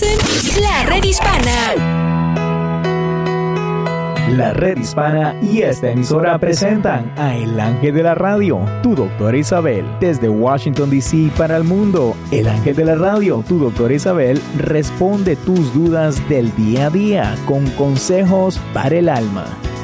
La Red Hispana. La Red Hispana y esta emisora presentan a El Ángel de la Radio, tu doctora Isabel. Desde Washington, D.C. para el mundo, El Ángel de la Radio, tu doctora Isabel, responde tus dudas del día a día con consejos para el alma.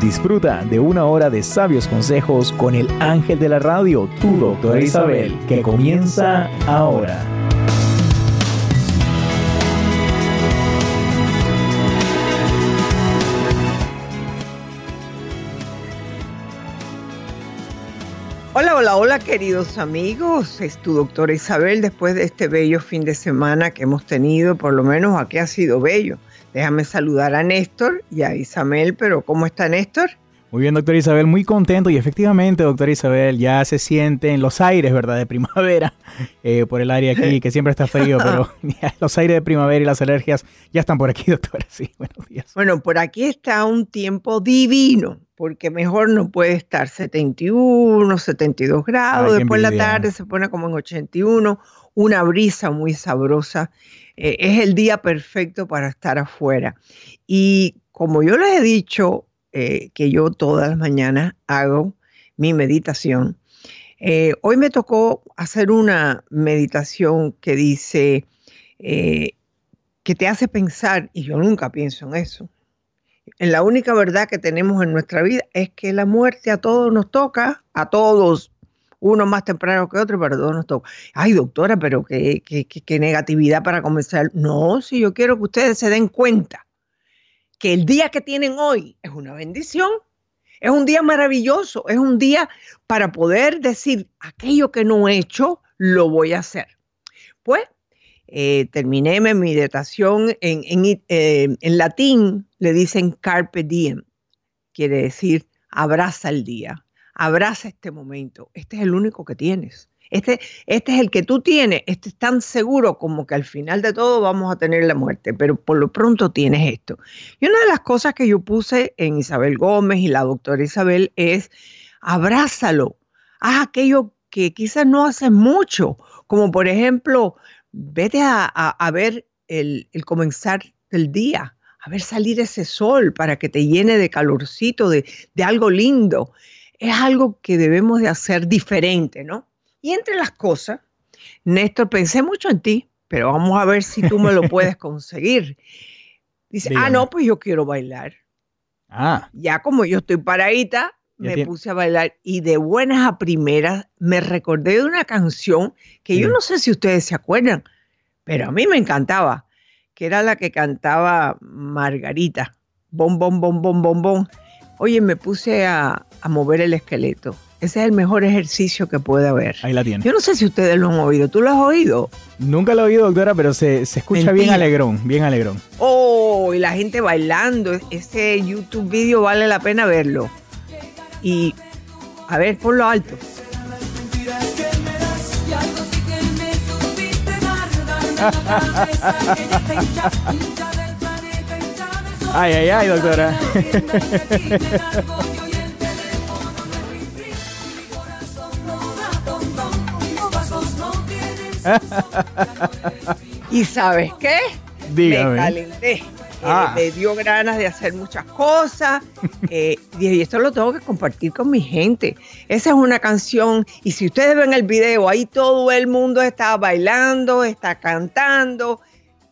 Disfruta de una hora de sabios consejos con el ángel de la radio, tu doctora Isabel, que comienza ahora. Hola, hola, hola queridos amigos, es tu doctora Isabel después de este bello fin de semana que hemos tenido, por lo menos aquí ha sido bello. Déjame saludar a Néstor y a Isabel, pero ¿cómo está Néstor? Muy bien, doctora Isabel, muy contento y efectivamente, doctora Isabel, ya se siente en los aires, ¿verdad?, de primavera, eh, por el área aquí, que siempre está frío, pero los aires de primavera y las alergias ya están por aquí, doctora. Sí, buenos días. Bueno, por aquí está un tiempo divino, porque mejor no puede estar 71, 72 grados, después la tarde se pone como en 81, una brisa muy sabrosa eh, es el día perfecto para estar afuera. Y como yo les he dicho, eh, que yo todas las mañanas hago mi meditación, eh, hoy me tocó hacer una meditación que dice, que te hace pensar, y yo nunca pienso en eso. En la única verdad que tenemos en nuestra vida es que la muerte a todos nos toca, a todos, uno más temprano que otro, pero todos nos toca. Ay, doctora, pero qué, qué, negatividad para comenzar. No, si yo quiero que ustedes se den cuenta que el día que tienen hoy es una bendición, es un día maravilloso, es un día para poder decir aquello que no he hecho, lo voy a hacer. Pues eh, terminé mi meditación en, en, eh, en latín, le dicen carpe diem, quiere decir abraza el día abraza este momento. Este es el único que tienes. Este, este es el que tú tienes. Este es tan seguro como que al final de todo vamos a tener la muerte, pero por lo pronto tienes esto. Y una de las cosas que yo puse en Isabel Gómez y la doctora Isabel es abrázalo. Haz aquello que quizás no haces mucho, como por ejemplo, vete a, ver el, comenzar del día, a ver salir ese sol para que te llene de calorcito, de, de algo lindo es algo que debemos de hacer diferente, ¿no? Y entre las cosas, Néstor, pensé mucho en ti, pero vamos a ver si tú me lo puedes conseguir. Dice, ah, no, pues yo quiero bailar. Ah. Ya como yo estoy paradita, me puse a bailar y de buenas a primeras me recordé de una canción que yo no sé si ustedes se acuerdan, pero a mí me encantaba, que era la que cantaba Margarita. Bom, bom, bom, bom, bom, bom. Oye, me puse a, mover el esqueleto. Ese es el mejor ejercicio que puede haber. Ahí la tiene. Yo no sé si ustedes lo han oído. ¿Tú lo has oído? Nunca lo he oído, doctora, pero se, escucha bien alegrón, bien alegrón. Oh, y la gente bailando. Ese YouTube video vale la pena verlo. Y, a ver, por lo alto. Ay, ay, ay, doctora. ¿Y sabes qué? Dígame. Me calenté. Ah. Me dio ganas de hacer muchas cosas eh, y esto lo tengo que compartir con mi gente. Esa es una canción y si ustedes ven el video, ahí todo el mundo está bailando, está cantando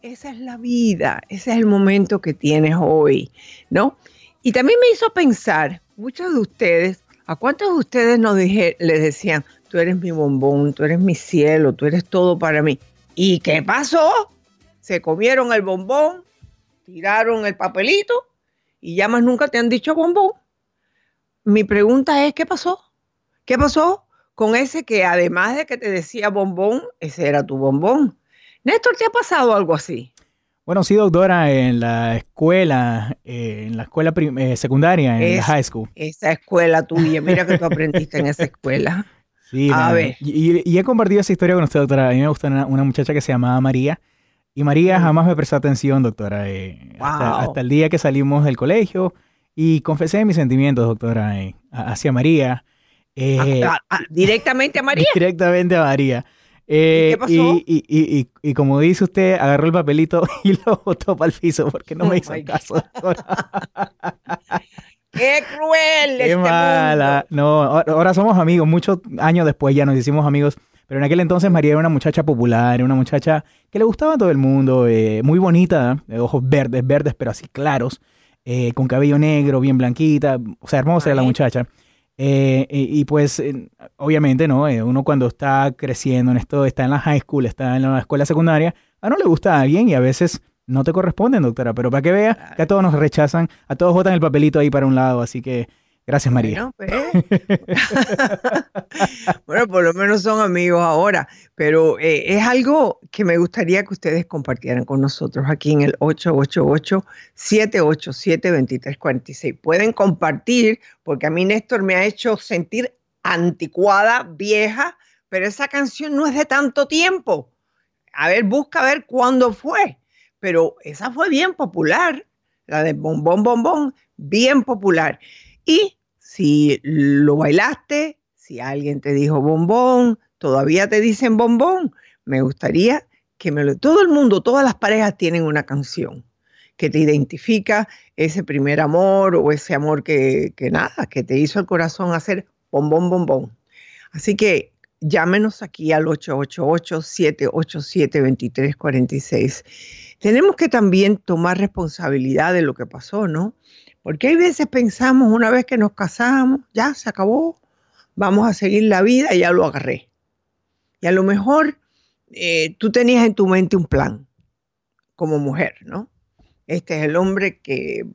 esa es la vida, ese es el momento que tienes hoy, ¿no? Y también me hizo pensar, muchos de ustedes, ¿a cuántos de ustedes nos dije, les decían, tú eres mi bombón, tú eres mi cielo, tú eres todo para mí? ¿Y qué pasó? Se comieron el bombón, tiraron el papelito y ya más nunca te han dicho bombón. Mi pregunta es, ¿qué pasó? ¿Qué pasó con ese que además de que te decía bombón, ese era tu bombón? Néstor, ¿te ha pasado algo así? Bueno, sí, doctora, en la escuela, eh, en la escuela eh, secundaria, en la high school. Esa escuela tuya, mira que tú aprendiste en esa escuela. Sí, a ver. Y, he compartido esa historia con usted, doctora. A mí me gusta una, muchacha que se llamaba María. Y María jamás me prestó atención, doctora. Eh, hasta, el día que salimos del colegio y confesé mis sentimientos, doctora, hacia María. ¿Directamente a María? Directamente a María. ¿Qué eh, pasó? Y, y, como dice usted, agarró el papelito y lo botó para el piso porque no me oh hizo caso. ¡Qué cruel! ¡Qué este mala! No, ahora somos amigos. Muchos años después ya nos hicimos amigos. Pero en aquel entonces María era una muchacha popular, una muchacha que le gustaba a todo el mundo, eh, muy bonita, de ojos verdes, verdes, pero así claros, eh, con cabello negro, bien blanquita. O sea, hermosa era la muchacha. Eh, y, pues, obviamente, ¿no? Eh, uno cuando está creciendo en esto, está en la high school, está en la escuela secundaria, a no le gusta a alguien y a veces no te corresponden, doctora, pero para que vea que a todos nos rechazan, a todos votan el papelito ahí para un lado, así que Gracias, María. Pues. Bueno, por lo menos son amigos ahora, pero eh, es algo que me gustaría que ustedes compartieran con nosotros aquí en el 888-787-2346. Pueden compartir, porque a mí Néstor me ha hecho sentir anticuada, vieja, pero esa canción no es de tanto tiempo. A ver, busca a ver cuándo fue, pero esa fue bien popular, la de Bombón Bombón, bien popular. Y si lo bailaste, si alguien te dijo bombón, todavía te dicen bombón, me gustaría que me lo... Todo el mundo, todas las parejas tienen una canción que te identifica ese primer amor o ese amor que, que nada, que te hizo el corazón hacer bombón, bombón. Así que llámenos aquí al 888-787-2346. Tenemos que también tomar responsabilidad de lo que pasó, ¿no? Porque hay veces pensamos, una vez que nos casamos, ya se acabó, vamos a seguir la vida ya lo agarré. Y a lo mejor eh, tú tenías en tu mente un plan como mujer, ¿no? Este es el hombre que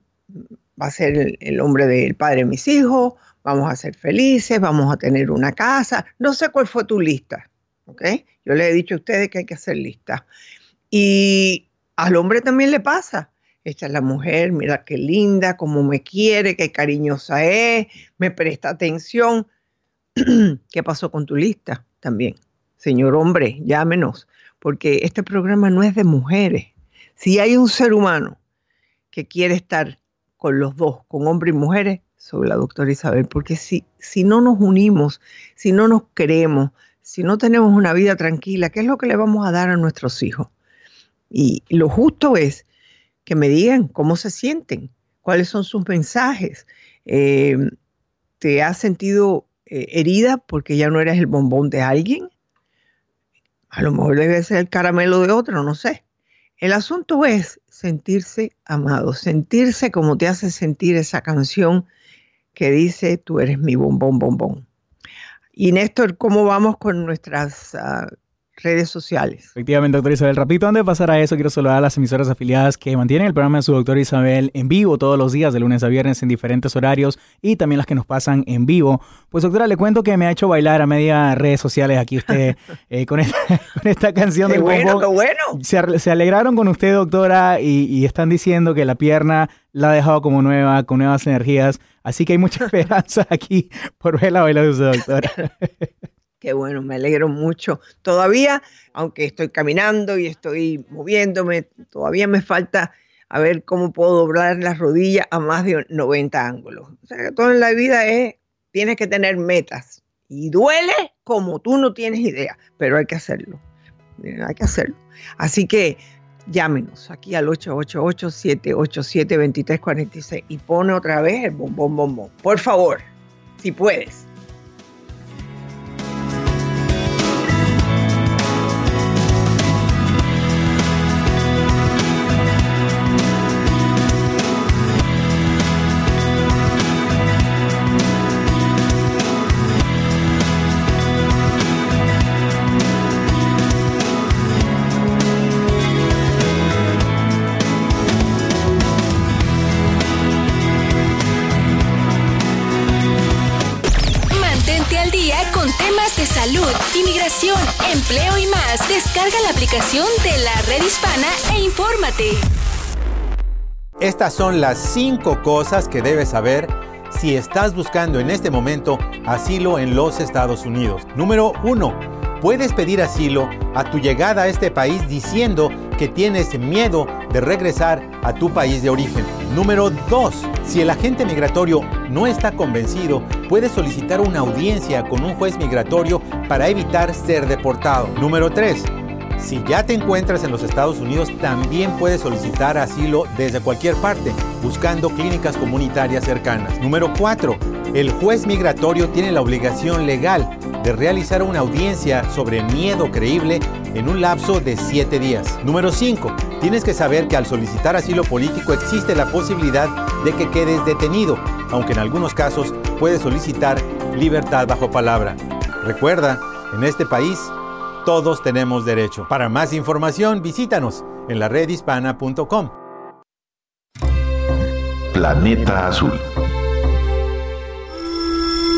va a ser el, hombre del padre de mis hijos, vamos a ser felices, vamos a tener una casa. No sé cuál fue tu lista, ¿ok? Yo le he dicho a ustedes que hay que hacer lista. Y al hombre también le pasa esta es la mujer, mira qué linda, cómo me quiere, qué cariñosa es, me presta atención. ¿Qué pasó con tu lista también? Señor hombre, llámenos, porque este programa no es de mujeres. Si hay un ser humano que quiere estar con los dos, con hombres y mujeres, soy la doctora Isabel, porque si, si no nos unimos, si no nos queremos, si no tenemos una vida tranquila, ¿qué es lo que le vamos a dar a nuestros hijos? Y lo justo es que me digan cómo se sienten, cuáles son sus mensajes. Eh, ¿Te has sentido eh, herida porque ya no eres el bombón de alguien? A lo mejor debe ser el caramelo de otro, no sé. El asunto es sentirse amado, sentirse como te hace sentir esa canción que dice, tú eres mi bombón, bombón. Y Néstor, ¿cómo vamos con nuestras ah, redes sociales. Efectivamente, doctor Isabel. Rapidito, antes de pasar a eso, quiero saludar a las emisoras afiliadas que mantienen el programa de su doctor Isabel en vivo todos los días, de lunes a viernes, en diferentes horarios, y también las que nos pasan en vivo. Pues, doctora, le cuento que me ha hecho bailar a media redes sociales aquí usted eh, con, esta, canción del bueno, Qué bueno. Se, alegraron con usted, doctora, y, y están diciendo que la pierna la ha dejado como nueva, con nuevas energías. Así que hay mucha esperanza aquí por ver la baila de usted, doctora. Qué bueno, me alegro mucho. Todavía, aunque estoy caminando y estoy moviéndome, todavía me falta a ver cómo puedo doblar las rodillas a más de 90 ángulos. O sea, que todo en la vida es, tienes que tener metas. Y duele como tú no tienes idea, pero hay que hacerlo. Hay que hacerlo. Así que llámenos aquí al 888-787-2346 y pone otra vez el bombón bombón. Por favor, si puedes. Descarga la aplicación de la red hispana e infórmate. Estas son las cinco cosas que debes saber si estás buscando en este momento asilo en los Estados Unidos. Número uno, puedes pedir asilo a tu llegada a este país diciendo que tienes miedo de regresar a tu país de origen. Número 2. Si el agente migratorio no está convencido, puedes solicitar una audiencia con un juez migratorio para evitar ser deportado. Número 3. Si ya te encuentras en los Estados Unidos, también puedes solicitar asilo desde cualquier parte, buscando clínicas comunitarias cercanas. Número 4. El juez migratorio tiene la obligación legal de realizar una audiencia sobre miedo creíble en un lapso de 7 días. Número 5. Tienes que saber que al solicitar asilo político existe la posibilidad de que quedes detenido, aunque en algunos casos puedes solicitar libertad bajo palabra. Recuerda, en este país todos tenemos derecho. Para más información, visítanos en la redhispana.com. Planeta Azul.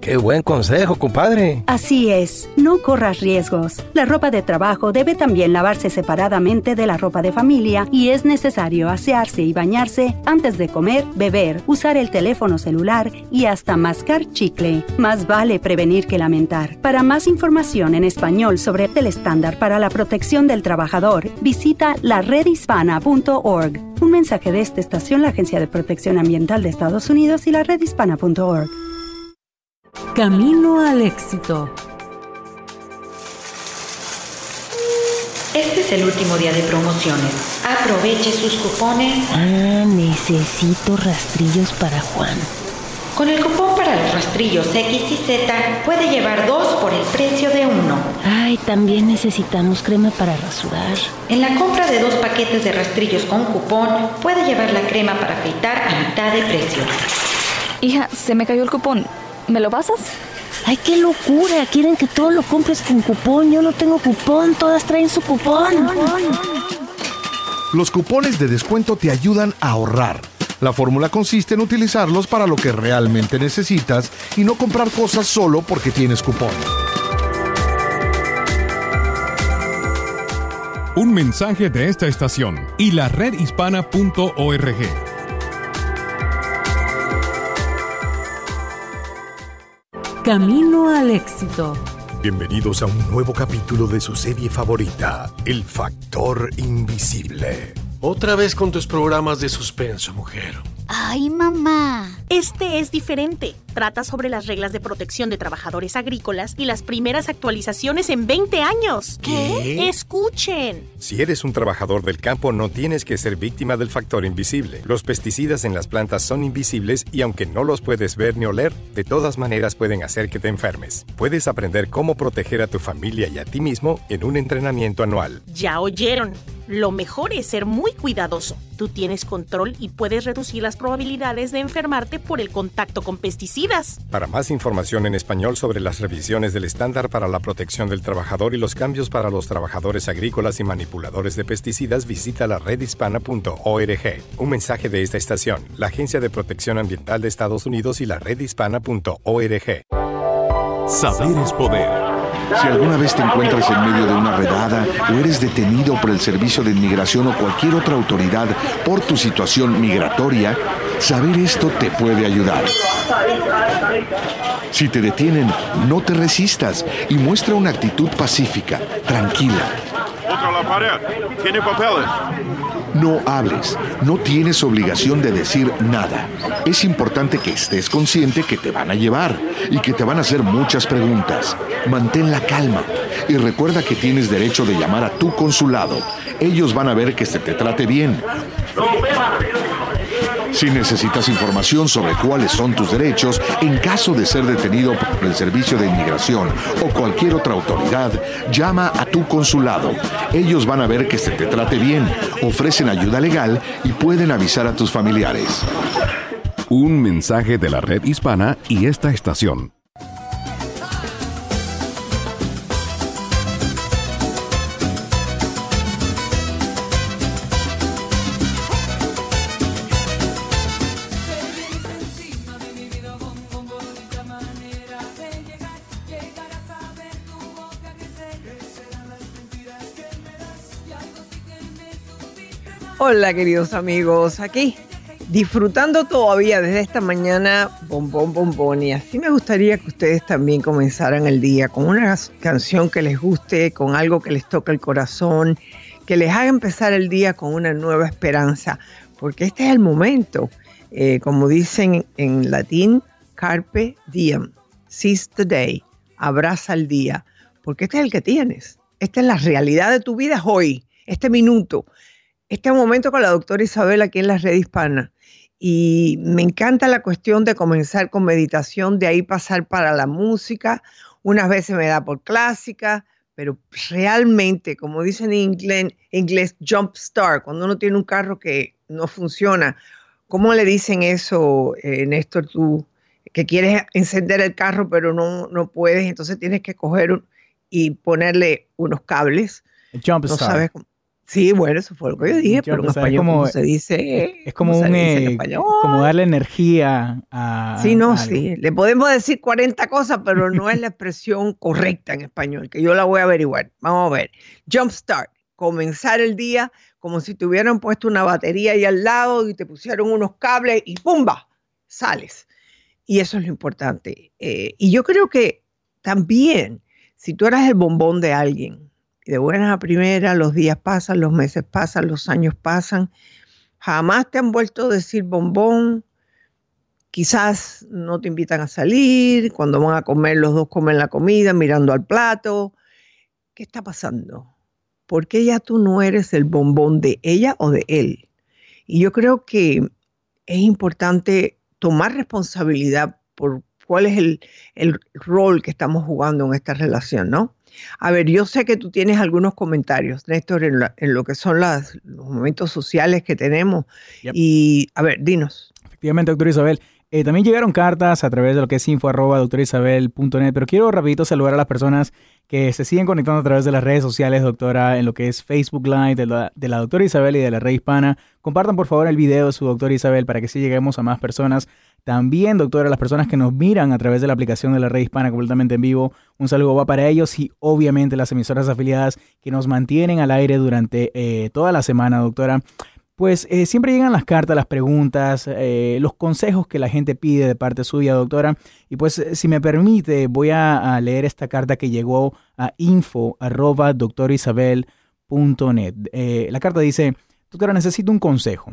Qué buen consejo, compadre. Así es, no corras riesgos. La ropa de trabajo debe también lavarse separadamente de la ropa de familia y es necesario asearse y bañarse antes de comer, beber, usar el teléfono celular y hasta mascar chicle. Más vale prevenir que lamentar. Para más información en español sobre el estándar para la protección del trabajador, visita la redhispana.org. Un mensaje de esta estación, la Agencia de Protección Ambiental de Estados Unidos y la redhispana.org. Camino al éxito. Este es el último día de promociones. Aproveche sus cupones. Ah, necesito rastrillos para Juan. Con el cupón para los rastrillos X y Z puede llevar dos por el precio de uno. Ay, también necesitamos crema para rasurar. En la compra de dos paquetes de rastrillos con cupón puede llevar la crema para afeitar a mitad de precio. Hija, se me cayó el cupón. ¿Me lo pasas? ¡Ay, qué locura! Quieren que todo lo compres con cupón. Yo no tengo cupón, todas traen su cupón. Los cupones de descuento te ayudan a ahorrar. La fórmula consiste en utilizarlos para lo que realmente necesitas y no comprar cosas solo porque tienes cupón. Un mensaje de esta estación y la redhispana.org. Camino al éxito. Bienvenidos a un nuevo capítulo de su serie favorita, El Factor Invisible. Otra vez con tus programas de suspenso, mujer. Ay, mamá. Este es diferente. Trata sobre las reglas de protección de trabajadores agrícolas y las primeras actualizaciones en 20 años. ¿Qué? Escuchen. Si eres un trabajador del campo, no tienes que ser víctima del factor invisible. Los pesticidas en las plantas son invisibles y aunque no los puedes ver ni oler, de todas maneras pueden hacer que te enfermes. Puedes aprender cómo proteger a tu familia y a ti mismo en un entrenamiento anual. Ya oyeron. Lo mejor es ser muy cuidadoso. Tú tienes control y puedes reducir las probabilidades de enfermarte por el contacto con pesticidas. Para más información en español sobre las revisiones del estándar para la protección del trabajador y los cambios para los trabajadores agrícolas y manipuladores de pesticidas, visita la redhispana.org. Un mensaje de esta estación, la Agencia de Protección Ambiental de Estados Unidos y la redhispana.org. Saber es poder. Si alguna vez te encuentras en medio de una redada o eres detenido por el Servicio de Inmigración o cualquier otra autoridad por tu situación migratoria, saber esto te puede ayudar. Si te detienen, no te resistas y muestra una actitud pacífica, tranquila. Contra la pared. Tiene papeles. No hables, no tienes obligación de decir nada. Es importante que estés consciente que te van a llevar y que te van a hacer muchas preguntas. Mantén la calma y recuerda que tienes derecho de llamar a tu consulado. Ellos van a ver que se te trate bien. Si necesitas información sobre cuáles son tus derechos en caso de ser detenido por el Servicio de Inmigración o cualquier otra autoridad, llama a tu consulado. Ellos van a ver que se te trate bien, ofrecen ayuda legal y pueden avisar a tus familiares. Un mensaje de la red hispana y esta estación. Hola queridos amigos, aquí disfrutando todavía desde esta mañana bombón bombón y así me gustaría que ustedes también comenzaran el día con una canción que les guste, con algo que les toque el corazón, que les haga empezar el día con una nueva esperanza, porque este es el momento, eh, como dicen en latín, carpe diem, seize the day, abraza el día, porque este es el que tienes, esta es la realidad de tu vida es hoy, este minuto este momento con la doctora Isabel aquí en la red hispana. Y me encanta la cuestión de comenzar con meditación, de ahí pasar para la música. Unas veces me da por clásica, pero realmente, como dicen en inglés, inglés jump start, cuando uno tiene un carro que no funciona, ¿cómo le dicen eso, eh, Néstor, tú? Que quieres encender el carro, pero no, no puedes, entonces tienes que coger y ponerle unos cables. Jump no start. Sabes cómo. Sí, bueno, eso fue lo que yo dije, pero en español como, ¿cómo se dice. Es como, ¿Cómo se un, dice en eh, como darle energía a. Sí, no, a sí. Le podemos decir 40 cosas, pero no es la expresión correcta en español, que yo la voy a averiguar. Vamos a ver. Jumpstart, comenzar el día como si te hubieran puesto una batería ahí al lado y te pusieron unos cables y ¡pumba! Sales. Y eso es lo importante. Eh, y yo creo que también, si tú eras el bombón de alguien, de buenas a primeras, los días pasan, los meses pasan, los años pasan, jamás te han vuelto a decir bombón, quizás no te invitan a salir, cuando van a comer los dos comen la comida mirando al plato. ¿Qué está pasando? ¿Por qué ya tú no eres el bombón de ella o de él? Y yo creo que es importante tomar responsabilidad por cuál es el, el rol que estamos jugando en esta relación, ¿no? A ver, yo sé que tú tienes algunos comentarios, Néstor, en, la- en lo que son las- los momentos sociales que tenemos. Yep. Y, a ver, dinos. Efectivamente, doctora Isabel. Eh, también llegaron cartas a través de lo que es info arroba doctorisabel.net, pero quiero rapidito saludar a las personas que se siguen conectando a través de las redes sociales, doctora, en lo que es Facebook Live de la, de la doctora Isabel y de la red hispana. Compartan por favor el video de su doctora Isabel para que sí lleguemos a más personas. También, doctora, las personas que nos miran a través de la aplicación de la red hispana completamente en vivo, un saludo va para ellos y obviamente las emisoras afiliadas que nos mantienen al aire durante eh, toda la semana, doctora. Pues eh, siempre llegan las cartas, las preguntas, eh, los consejos que la gente pide de parte suya, doctora. Y pues si me permite, voy a, leer esta carta que llegó a info arroba. Eh, la carta dice, doctora, necesito un consejo.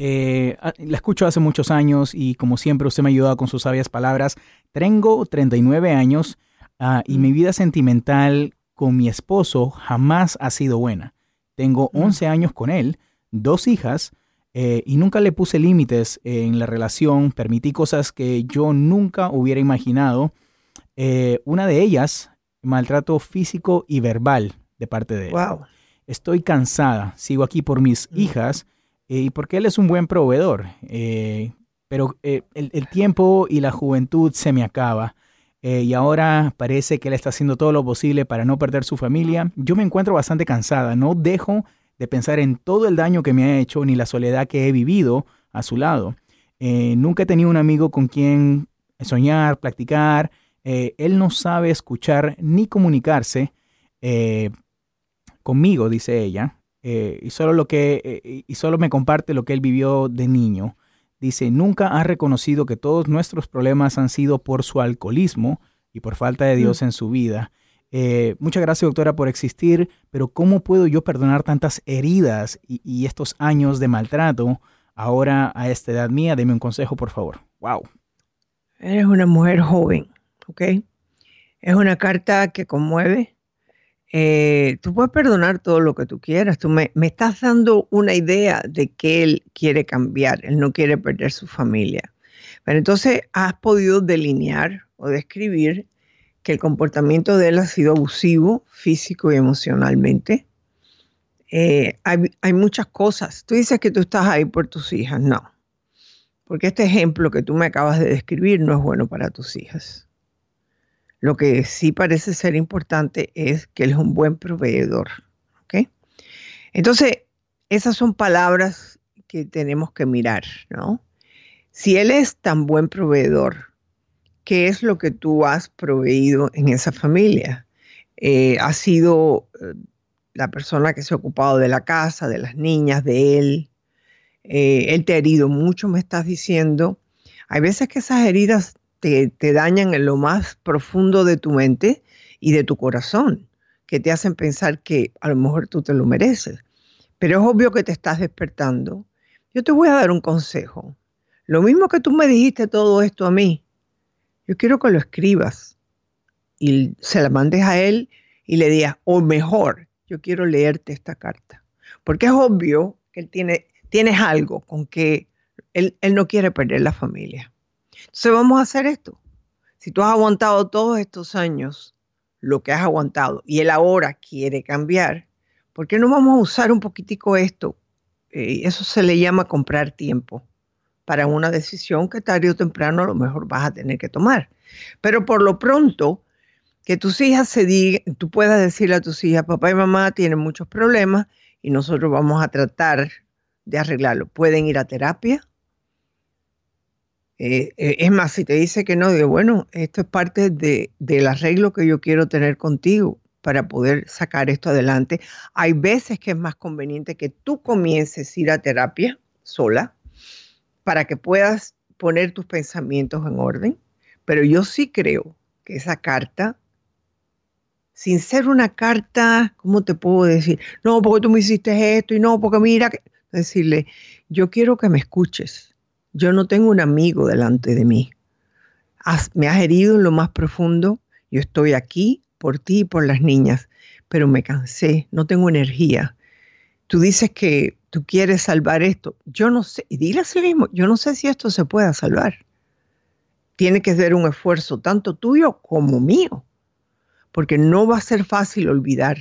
Eh, ah, la escucho hace muchos años y como siempre usted me ha ayudado con sus sabias palabras. Tengo 39 años ah, y mi vida sentimental con mi esposo jamás ha sido buena. Tengo 11 años con él, dos hijas eh, y nunca le puse límites en la relación. Permití cosas que yo nunca hubiera imaginado. Eh, una de ellas, maltrato físico y verbal de parte de él. Wow. Estoy cansada, sigo aquí por mis hijas eh, y porque él es un buen proveedor. eh, pero eh, el, el tiempo y la juventud se me acaba. y ahora parece que él está haciendo todo lo posible para no perder su familia. Yo me encuentro bastante cansada. No dejo de pensar en todo el daño que me ha hecho ni la soledad que he vivido a su lado. Nunca he tenido un amigo con quien soñar, practicar. Él no sabe escuchar ni comunicarse. Conmigo, dice ella, eh, y, solo lo que, eh, y solo me comparte lo que él vivió de niño. Dice, nunca ha reconocido que todos nuestros problemas han sido por su alcoholismo y por falta de Dios en su vida. Eh, muchas gracias, doctora, por existir, pero ¿cómo puedo yo perdonar tantas heridas y, y estos años de maltrato ahora a esta edad mía? Deme un consejo, por favor. Wow. Eres una mujer joven, ¿ok? Es una carta que conmueve. Eh, tú puedes perdonar todo lo que tú quieras. Tú me, me, estás dando una idea de que él quiere cambiar, él no quiere perder su familia. Pero entonces has podido delinear o describir que el comportamiento de él ha sido abusivo físico y emocionalmente. Eh, hay, hay muchas cosas. Tú dices que tú estás ahí por tus hijas. No. Porque este ejemplo que tú me acabas de describir no es bueno para tus hijas. Lo que sí parece ser importante es que él es un buen proveedor. ¿ok? Entonces, esas son palabras que tenemos que mirar, ¿no? Si él es tan buen proveedor, ¿qué es lo que tú has proveído en esa familia? Eh, ¿Ha sido eh, la persona que se ha ocupado de la casa, de las niñas, de él? Eh, él te ha herido mucho, me estás diciendo. Hay veces que esas heridas te, dañan en lo más profundo de tu mente y de tu corazón, que te hacen pensar que a lo mejor tú te lo mereces. Pero es obvio que te estás despertando. Yo te voy a dar un consejo. Lo mismo que tú me dijiste todo esto a mí, yo quiero que lo escribas y se la mandes a él y le digas, o mejor, yo quiero leerte esta carta. Porque es obvio que él tiene, tienes algo con que él, él no quiere perder la familia. Entonces vamos a hacer esto. Si tú has aguantado todos estos años lo que has aguantado y él ahora quiere cambiar, ¿por qué no vamos a usar un poquitico esto? Eh, eso se le llama comprar tiempo para una decisión que tarde o temprano a lo mejor vas a tener que tomar. Pero por lo pronto, que tus hijas se digan, tú puedas decirle a tus hijas, papá y mamá tienen muchos problemas y nosotros vamos a tratar de arreglarlo. Pueden ir a terapia, eh, eh, es más, si te dice que no, digo, bueno, esto es parte de, del arreglo que yo quiero tener contigo para poder sacar esto adelante. Hay veces que es más conveniente que tú comiences a ir a terapia sola para que puedas poner tus pensamientos en orden, pero yo sí creo que esa carta, sin ser una carta, ¿cómo te puedo decir? No, porque tú me hiciste esto y no, porque mira, decirle, yo quiero que me escuches yo no tengo un amigo delante de mí. me has herido en lo más profundo. Yo estoy aquí por ti y por las niñas, pero me cansé, no tengo energía. Tú dices que tú quieres salvar esto. Yo no sé, y dile a sí mismo, yo no sé si esto se pueda salvar. Tiene que ser un esfuerzo tanto tuyo como mío, porque no va a ser fácil olvidar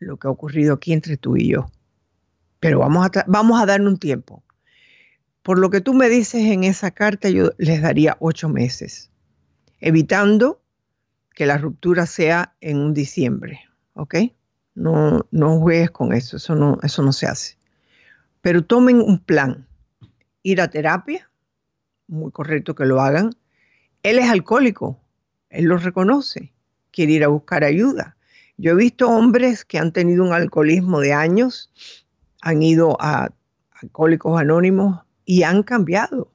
lo que ha ocurrido aquí entre tú y yo. Pero vamos a, vamos a darle un tiempo. Por lo que tú me dices en esa carta, yo les daría ocho meses, evitando que la ruptura sea en un diciembre, ¿ok? No, no juegues con eso, eso no, eso no se hace. Pero tomen un plan, ir a terapia, muy correcto que lo hagan. Él es alcohólico, él lo reconoce, quiere ir a buscar ayuda. Yo he visto hombres que han tenido un alcoholismo de años, han ido a alcohólicos anónimos, y han cambiado,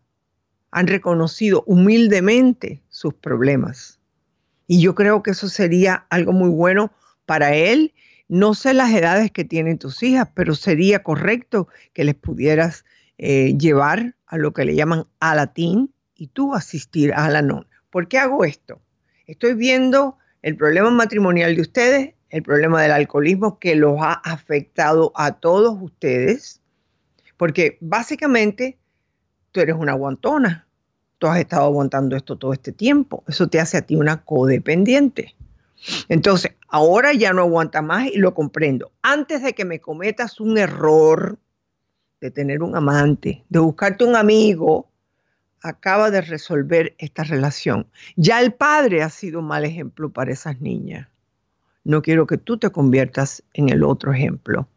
han reconocido humildemente sus problemas. Y yo creo que eso sería algo muy bueno para él. No sé las edades que tienen tus hijas, pero sería correcto que les pudieras eh, llevar a lo que le llaman a latín y tú asistir a la non. ¿Por qué hago esto? Estoy viendo el problema matrimonial de ustedes, el problema del alcoholismo que los ha afectado a todos ustedes porque básicamente tú eres una aguantona. Tú has estado aguantando esto todo este tiempo. Eso te hace a ti una codependiente. Entonces, ahora ya no aguanta más y lo comprendo. Antes de que me cometas un error de tener un amante, de buscarte un amigo, acaba de resolver esta relación. Ya el padre ha sido un mal ejemplo para esas niñas. No quiero que tú te conviertas en el otro ejemplo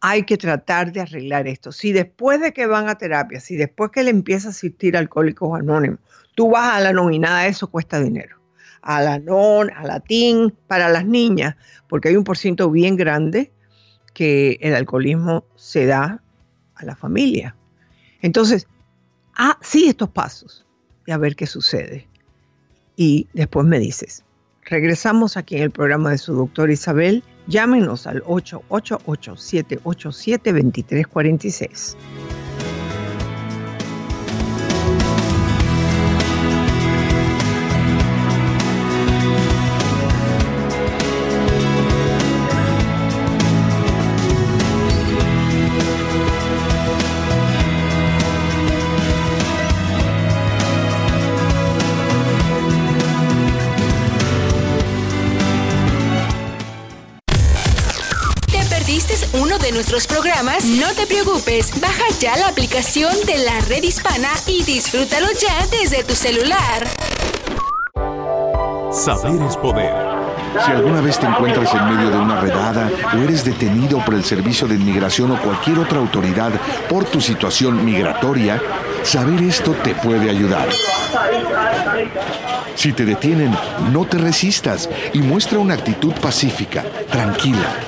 hay que tratar de arreglar esto. Si después de que van a terapia, si después que le empieza a asistir Alcohólicos Anónimos, tú vas a la non y nada de eso cuesta dinero. A la non, a la TIN, para las niñas, porque hay un porciento bien grande que el alcoholismo se da a la familia. Entonces, ah, sí estos pasos y a ver qué sucede. Y después me dices, regresamos aquí en el programa de su doctor Isabel Llámenos al 888-787-2346. Nuestros programas, no te preocupes. Baja ya la aplicación de la red hispana y disfrútalo ya desde tu celular. Saber es poder. Si alguna vez te encuentras en medio de una redada o eres detenido por el Servicio de Inmigración o cualquier otra autoridad por tu situación migratoria, saber esto te puede ayudar. Si te detienen, no te resistas y muestra una actitud pacífica, tranquila.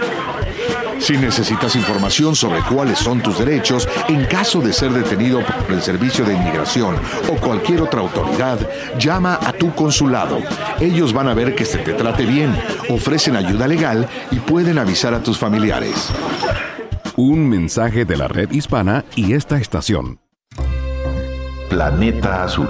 Si necesitas información sobre cuáles son tus derechos en caso de ser detenido por el Servicio de Inmigración o cualquier otra autoridad, llama a tu consulado. Ellos van a ver que se te trate bien, ofrecen ayuda legal y pueden avisar a tus familiares. Un mensaje de la red hispana y esta estación. Planeta Azul.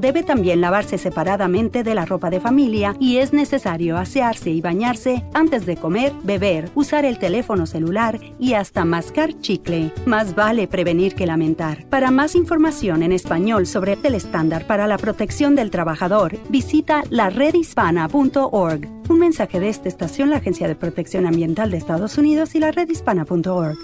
debe también lavarse separadamente de la ropa de familia y es necesario asearse y bañarse antes de comer, beber, usar el teléfono celular y hasta mascar chicle. Más vale prevenir que lamentar. Para más información en español sobre el estándar para la protección del trabajador, visita laredhispana.org. Un mensaje de esta estación, la Agencia de Protección Ambiental de Estados Unidos y la redhispana.org.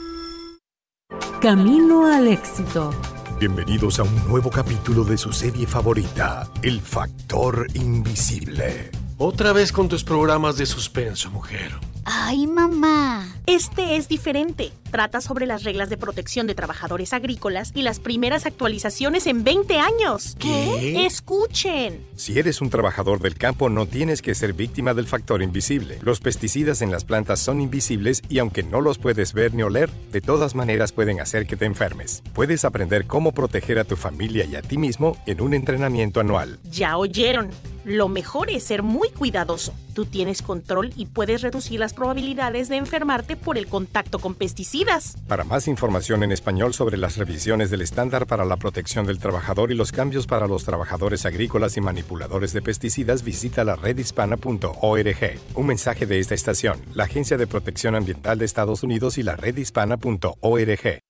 Camino al éxito. Bienvenidos a un nuevo capítulo de su serie favorita, El Factor Invisible. Otra vez con tus programas de suspenso, mujer. Ay, mamá. Este es diferente. Trata sobre las reglas de protección de trabajadores agrícolas y las primeras actualizaciones en 20 años. ¿Qué? Escuchen. Si eres un trabajador del campo, no tienes que ser víctima del factor invisible. Los pesticidas en las plantas son invisibles y aunque no los puedes ver ni oler, de todas maneras pueden hacer que te enfermes. Puedes aprender cómo proteger a tu familia y a ti mismo en un entrenamiento anual. Ya oyeron. Lo mejor es ser muy cuidadoso. Tú tienes control y puedes reducir las probabilidades de enfermarte por el contacto con pesticidas. Para más información en español sobre las revisiones del estándar para la protección del trabajador y los cambios para los trabajadores agrícolas y manipuladores de pesticidas, visita la redhispana.org. Un mensaje de esta estación, la Agencia de Protección Ambiental de Estados Unidos y la redhispana.org.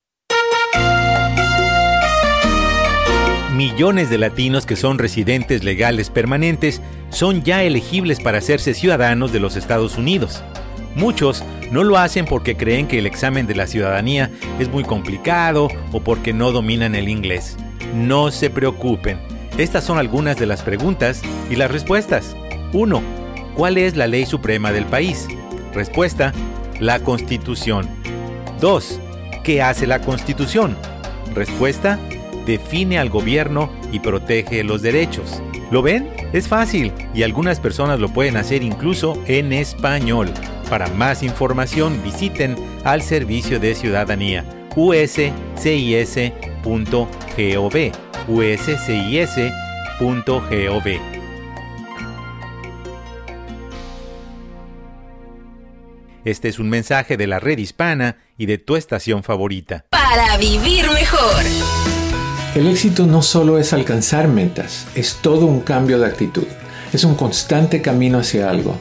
Millones de latinos que son residentes legales permanentes son ya elegibles para hacerse ciudadanos de los Estados Unidos. Muchos no lo hacen porque creen que el examen de la ciudadanía es muy complicado o porque no dominan el inglés. No se preocupen. Estas son algunas de las preguntas y las respuestas. 1. ¿Cuál es la ley suprema del país? Respuesta. La Constitución. 2. ¿Qué hace la Constitución? Respuesta. Define al gobierno y protege los derechos. ¿Lo ven? Es fácil y algunas personas lo pueden hacer incluso en español. Para más información visiten al Servicio de Ciudadanía uscis.gov uscis.gov Este es un mensaje de la red hispana y de tu estación favorita. Para vivir mejor. El éxito no solo es alcanzar metas, es todo un cambio de actitud. Es un constante camino hacia algo.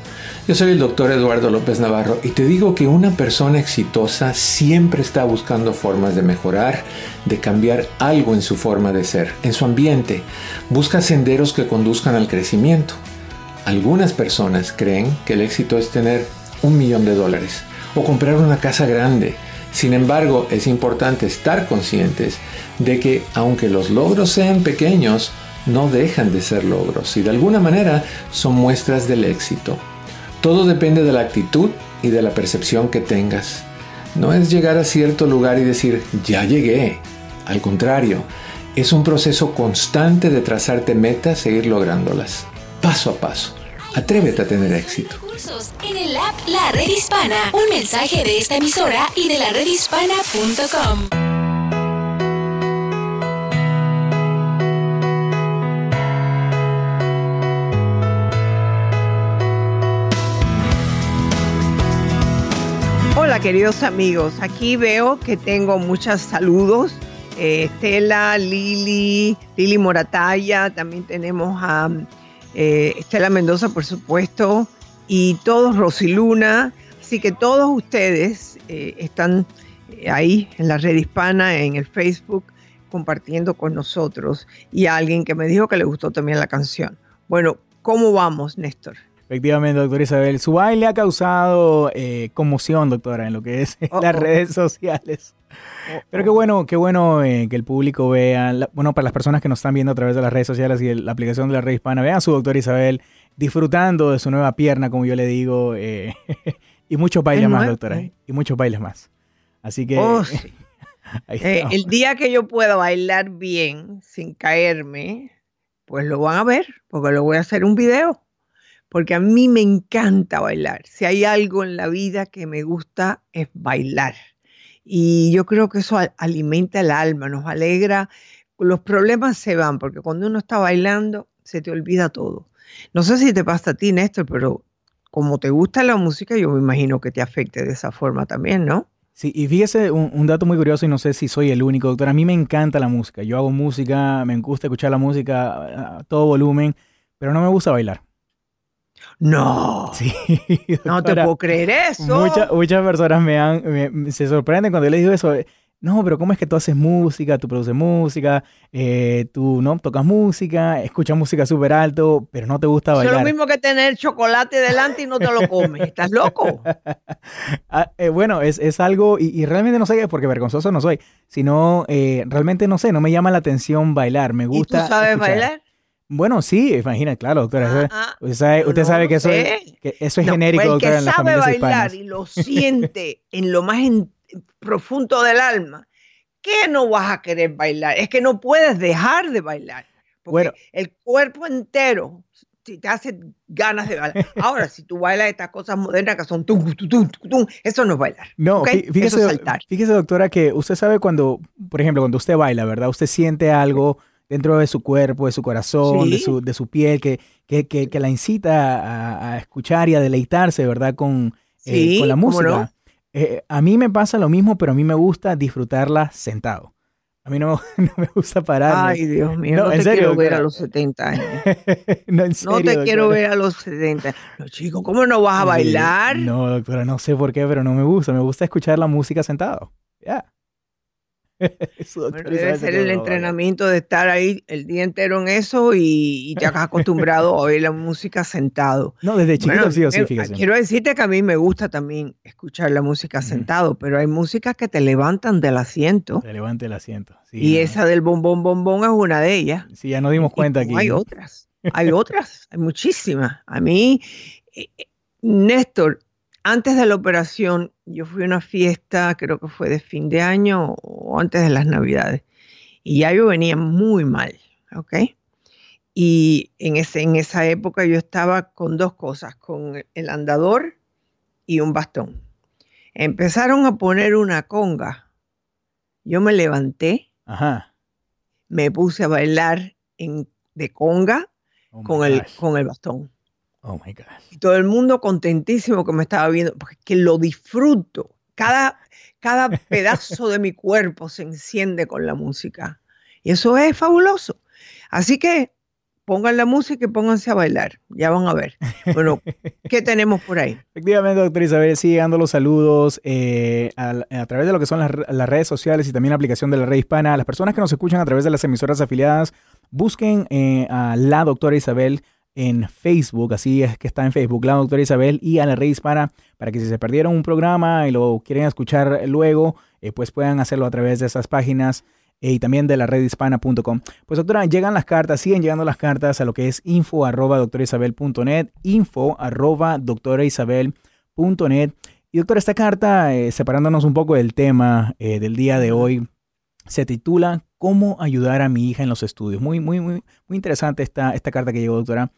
Yo soy el doctor Eduardo López Navarro y te digo que una persona exitosa siempre está buscando formas de mejorar, de cambiar algo en su forma de ser, en su ambiente. Busca senderos que conduzcan al crecimiento. Algunas personas creen que el éxito es tener un millón de dólares o comprar una casa grande. Sin embargo, es importante estar conscientes de que aunque los logros sean pequeños, no dejan de ser logros y de alguna manera son muestras del éxito. Todo depende de la actitud y de la percepción que tengas. No es llegar a cierto lugar y decir, ya llegué. Al contrario, es un proceso constante de trazarte metas e ir lográndolas. paso a paso. Atrévete a tener éxito. Cursos en el app La Red Hispana. Un mensaje de esta emisora y de la redhispana.com. Hola queridos amigos, aquí veo que tengo muchos saludos. Eh, Estela, Lili, Lili Morataya, también tenemos a eh, Estela Mendoza, por supuesto, y todos Rosiluna. Así que todos ustedes eh, están eh, ahí en la red hispana, en el Facebook, compartiendo con nosotros. Y alguien que me dijo que le gustó también la canción. Bueno, ¿cómo vamos, Néstor? Efectivamente, doctora Isabel. Su baile ha causado conmoción, doctora, en lo que es las redes sociales. Pero qué bueno, qué bueno eh, que el público vea, bueno, para las personas que nos están viendo a través de las redes sociales y la aplicación de la red hispana, vean a su doctora Isabel disfrutando de su nueva pierna, como yo le digo, eh, y muchos bailes más, doctora, y muchos bailes más. Así que... Oh, eh, el día que yo pueda bailar bien, sin caerme, pues lo van a ver, porque lo voy a hacer un video. Porque a mí me encanta bailar. Si hay algo en la vida que me gusta es bailar. Y yo creo que eso alimenta el alma, nos alegra. Los problemas se van, porque cuando uno está bailando, se te olvida todo. No sé si te pasa a ti, Néstor, pero como te gusta la música, yo me imagino que te afecte de esa forma también, ¿no? Sí, y fíjese un, dato muy curioso, y no sé si soy el único, doctor. A mí me encanta la música. Yo hago música, me gusta escuchar la música a todo volumen, pero no me gusta bailar. No. Sí, no te puedo creer eso. muchas personas me, han, se sorprenden cuando yo les digo eso. No, pero ¿cómo es que tú haces música, tú produces música, eh, tú no tocas música, escuchas música súper alto, pero no te gusta bailar? Es lo mismo que tener chocolate delante y no te lo comes. ¿Estás loco? Ah, eh, bueno, es, es algo, y, realmente no sé, porque vergonzoso no soy, sino eh, realmente no sé, no me llama la atención bailar. Me gusta. ¿Y tú sabes bailar? Bueno, sí, imagina, claro, doctora. Ah, usted sabe, que, eso es, eso es genérico, doctora, en la sabe bailar y lo siente en lo más profundo del alma, ¿qué no vas a querer bailar? Es que no puedes dejar de bailar. Porque bueno. el cuerpo entero te hace ganas de bailar. Ahora, si tú bailas estas cosas modernas que son tum, tum, tum, tum, eso no es bailar. No, fíjese, fíjese, doctora, que usted sabe cuando, por ejemplo, cuando usted baila, ¿verdad? Usted siente algo dentro de su cuerpo, de su corazón, de, su, de su piel, que, que, que, la incita a, escuchar y a deleitarse, ¿verdad? Con, eh, con la música. Eh, a mí me pasa lo mismo, pero a mí me gusta disfrutarla sentado. A mí no, no me gusta parar. Ay, Dios mío, no, te quiero ver a los 70 años. no, en serio, no te quiero ver a los 70. No, chico, ¿cómo no vas a bailar? No, doctora, no sé por qué, pero no me gusta. Me gusta escuchar la música sentado. Ya. debe ser el entrenamiento de estar ahí el día entero en eso y, ya has acostumbrado a oír la música sentado. No, desde chiquito sí o sí, fíjese. Quiero decirte que a mí me gusta también escuchar la música sentado, pero hay músicas que te levantan del asiento. Te levanta el asiento. y esa del bombón bombón es una de ellas. Sí, ya nos dimos cuenta aquí. Hay otras, hay otras, hay muchísimas. A mí, eh, eh, Néstor, antes de la operación, yo fui a una fiesta, creo que fue de fin de año o antes de las Navidades, y ya yo venía muy mal, ¿ok? Y en, ese, en esa época yo estaba con dos cosas, con el andador y un bastón. Empezaron a poner una conga. Yo me levanté, me puse a bailar en, de conga oh con, el, con el bastón. Oh my God. Y todo el mundo contentísimo que me estaba viendo, porque lo disfruto. Cada, cada pedazo de mi cuerpo se enciende con la música. Y eso es fabuloso. Así que pongan la música y pónganse a bailar. Ya van a ver. Bueno, ¿qué tenemos por ahí? Efectivamente, doctora Isabel, sigue dando los saludos eh, a, través de lo que son las, redes sociales y también la aplicación de la red hispana. Las personas que nos escuchan a través de las emisoras afiliadas, busquen eh, a la doctora Isabel en Facebook, así es que está en Facebook, la doctora Isabel y a la red hispana, para que si se perdieron un programa y lo quieren escuchar luego, eh, pues puedan hacerlo a través de esas páginas eh, y también de la redhispana.com. Pues doctora, llegan las cartas, siguen llegando las cartas a lo que es info arroba doctorisabel.net, info arroba doctoraisabel.net. Y doctora, esta carta, eh, separándonos un poco del tema del día de hoy, se titula ¿Cómo ayudar a mi hija en los estudios? Muy, muy, muy, muy interesante esta, esta carta que llegó, doctora.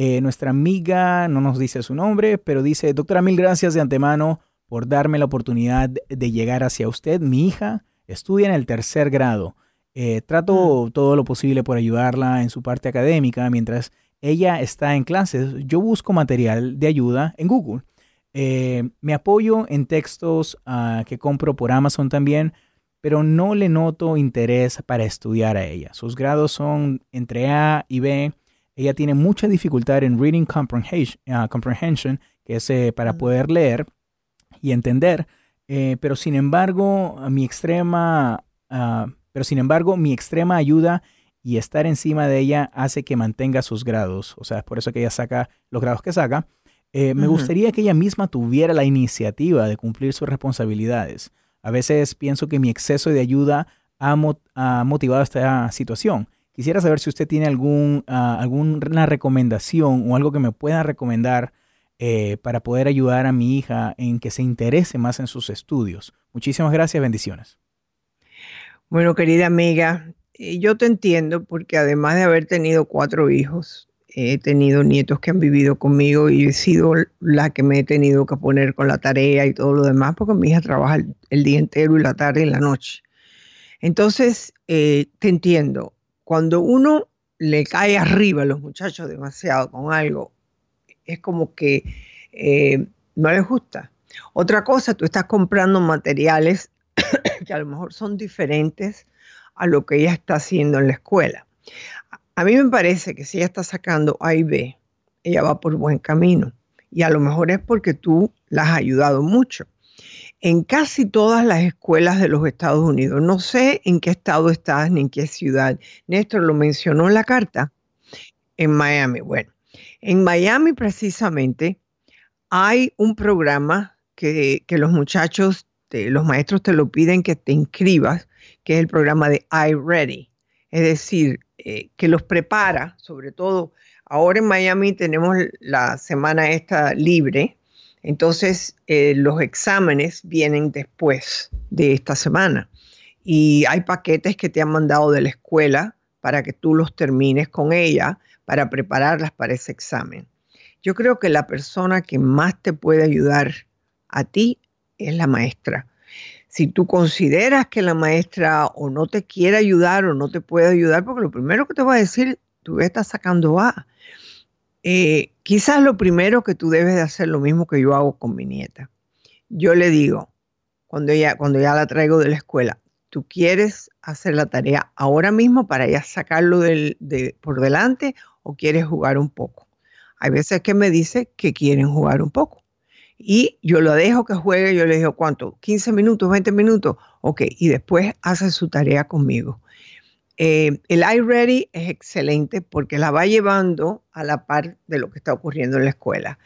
Eh, nuestra amiga no nos dice su nombre, pero dice, doctora, mil gracias de antemano por darme la oportunidad de llegar hacia usted. Mi hija estudia en el tercer grado. Eh, trato mm. todo lo posible por ayudarla en su parte académica mientras ella está en clases. Yo busco material de ayuda en Google. Eh, me apoyo en textos ah, que compro por Amazon también, pero no le noto interés para estudiar a ella. Sus grados son entre A y B. Ella tiene mucha dificultad en reading ah, comprehension, que es eh, para poder leer y entender. Eh, pero sin embargo, mi extrema, ah, pero sin embargo, mi extrema ayuda y estar encima de ella hace que mantenga sus grados. O sea, es por eso que ella saca los grados que saca. Eh, me gustaría que ella misma tuviera la iniciativa de cumplir sus responsabilidades. A veces pienso que mi exceso de ayuda ha, motivado esta situación. Quisiera saber si usted tiene algún, ah, alguna recomendación o algo que me pueda recomendar eh, para poder ayudar a mi hija en que se interese más en sus estudios. Muchísimas gracias, bendiciones. Bueno, querida amiga, eh, yo te entiendo porque además de haber tenido cuatro hijos, he tenido nietos que han vivido conmigo y he sido la que me he tenido que poner con la tarea y todo lo demás porque mi hija trabaja el, día entero y la tarde y la noche. Entonces, eh, te entiendo. Cuando uno le cae arriba a los muchachos demasiado con algo, es como que eh, no les gusta. Otra cosa, tú estás comprando materiales que a lo mejor son diferentes a lo que ella está haciendo en la escuela. A mí me parece que si ella está sacando A y B, ella va por buen camino. Y a lo mejor es porque tú la has ayudado mucho. En casi todas las escuelas de los Estados Unidos, no sé en qué estado estás ni en qué ciudad. Néstor lo mencionó en la carta. En Miami. Bueno, en Miami precisamente hay un programa que, los muchachos, los maestros te lo piden que te inscribas, que es el programa de iReady. Es decir, eh, que los prepara, sobre todo ahora en Miami tenemos la semana esta libre, entonces eh, los exámenes vienen después de esta semana y hay paquetes que te han mandado de la escuela para que tú los termines con ella para prepararlas para ese examen. Yo creo que la persona que más te puede ayudar a ti es la maestra. Si tú consideras que la maestra o no te quiere ayudar o no te puede ayudar, porque lo primero que te va a decir, tú estás sacando A. Eh, quizás lo primero que tú debes de hacer lo mismo que yo hago con mi nieta. Yo le digo, cuando ya, cuando ya la traigo de la escuela, tú quieres hacer la tarea ahora mismo para ya sacarlo de, por delante o quieres jugar un poco. Hay veces que me dice que quieren jugar un poco. Y yo lo dejo que juegue, yo le digo, ¿cuánto? ¿15 minutos, 20 minutos? Ok, y después hace su tarea conmigo. Eh, el iReady es excelente porque la va llevando a la par de lo que está ocurriendo en la escuela.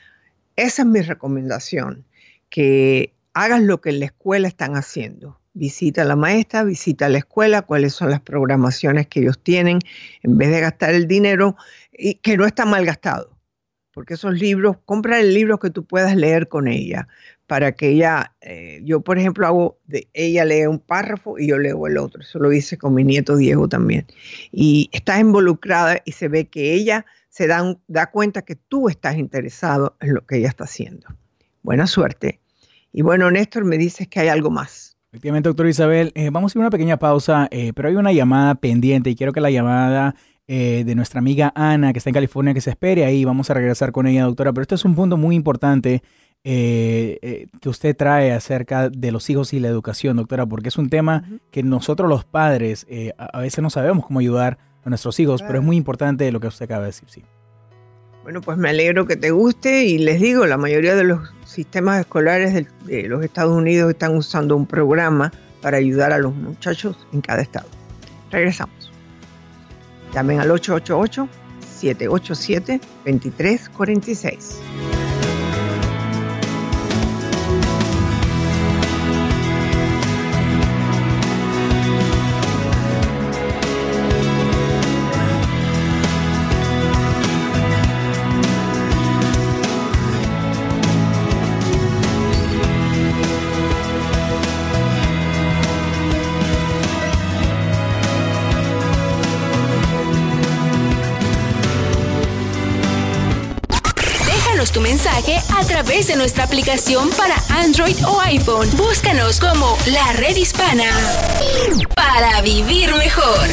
Esa es mi recomendación, que hagas lo que en la escuela están haciendo visita a la maestra, visita a la escuela, cuáles son las programaciones que ellos tienen, en vez de gastar el dinero, y que no está mal gastado, porque esos libros, compra el libro que tú puedas leer con ella, para que ella, eh, yo por ejemplo hago, de, ella lee un párrafo y yo leo el otro, eso lo hice con mi nieto Diego también, y estás involucrada y se ve que ella se da, da cuenta que tú estás interesado en lo que ella está haciendo. Buena suerte. Y bueno, Néstor, me dices que hay algo más. Efectivamente, doctor Isabel, eh, vamos a ir a una pequeña pausa, eh, pero hay una llamada pendiente y quiero que la llamada eh, de nuestra amiga Ana, que está en California, que se espere ahí, vamos a regresar con ella, doctora, pero este es un punto muy importante que usted trae acerca de los hijos y la educación, doctora, porque es un tema que nosotros los padres a, veces no sabemos cómo ayudar a nuestros hijos, pero es muy importante lo que usted acaba de decir, sí. Bueno, pues me alegro que te guste y les digo, la mayoría de los sistemas escolares de, los Estados Unidos están usando un programa para ayudar a los muchachos en cada estado. Regresamos. Llamen al 888-787-2346. Tu mensaje a través de nuestra aplicación para Android o iPhone. Búscanos como La Red Hispana para vivir mejor.